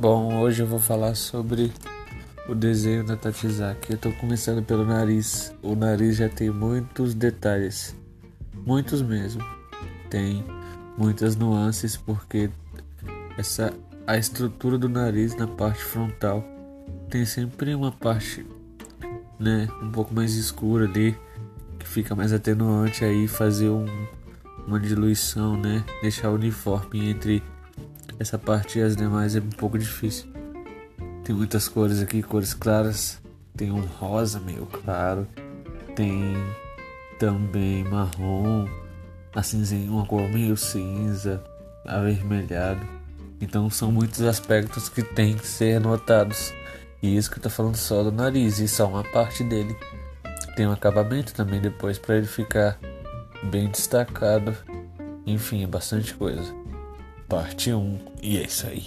Bom, hoje eu vou falar sobre o desenho da Tatizaki. Eu tô começando pelo nariz. O nariz já tem muitos detalhes, muitos mesmo. Tem muitas nuances porque essa a estrutura do nariz na parte frontal tem sempre uma parte, né, um pouco mais escura ali que fica mais atenuante aí fazer um, uma diluição, né, deixar uniforme entre essa parte e as demais é um pouco difícil. Tem muitas cores aqui, cores claras. Tem um rosa meio claro. Tem também marrom, a cinzinha, uma cor meio cinza, avermelhado. Então são muitos aspectos que tem que ser notados. E isso que eu tô falando só do nariz, e só uma parte dele. Tem um acabamento também depois para ele ficar bem destacado. Enfim, é bastante coisa parte 1 e é isso aí.